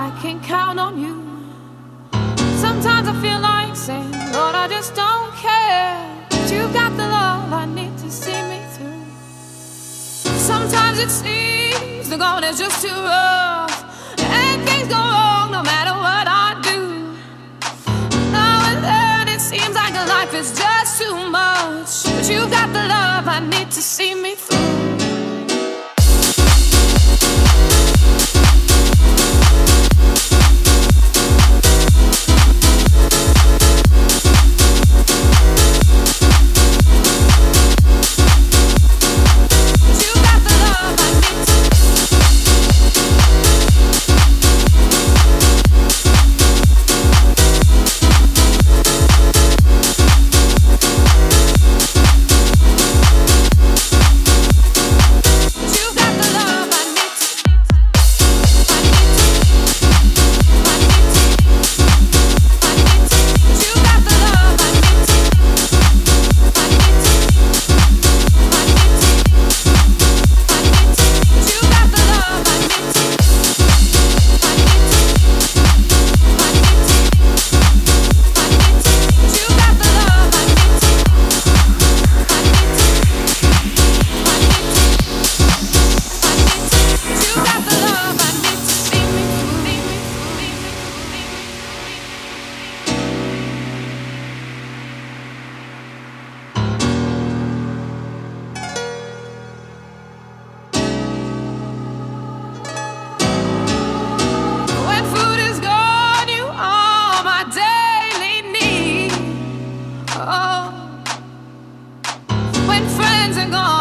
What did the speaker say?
I can count on you. Sometimes I feel like saying, Lord, I just don't care. But you've got the love I need to see me through. Sometimes it seems the going is just too rough, and things go wrong no matter what I do. Now and then it seems like life is just too much, but you've got the love I need to see me when friends are gone.